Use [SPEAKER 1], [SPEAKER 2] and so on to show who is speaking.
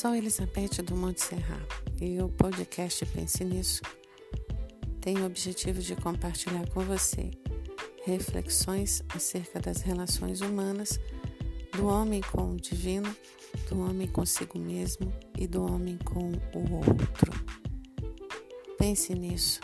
[SPEAKER 1] sou Elizabeth do Monte Serra e o podcast Pense Nisso tem o objetivo de compartilhar com você reflexões acerca das relações humanas, do homem com o divino, do homem consigo mesmo e do homem com o outro. Pense nisso.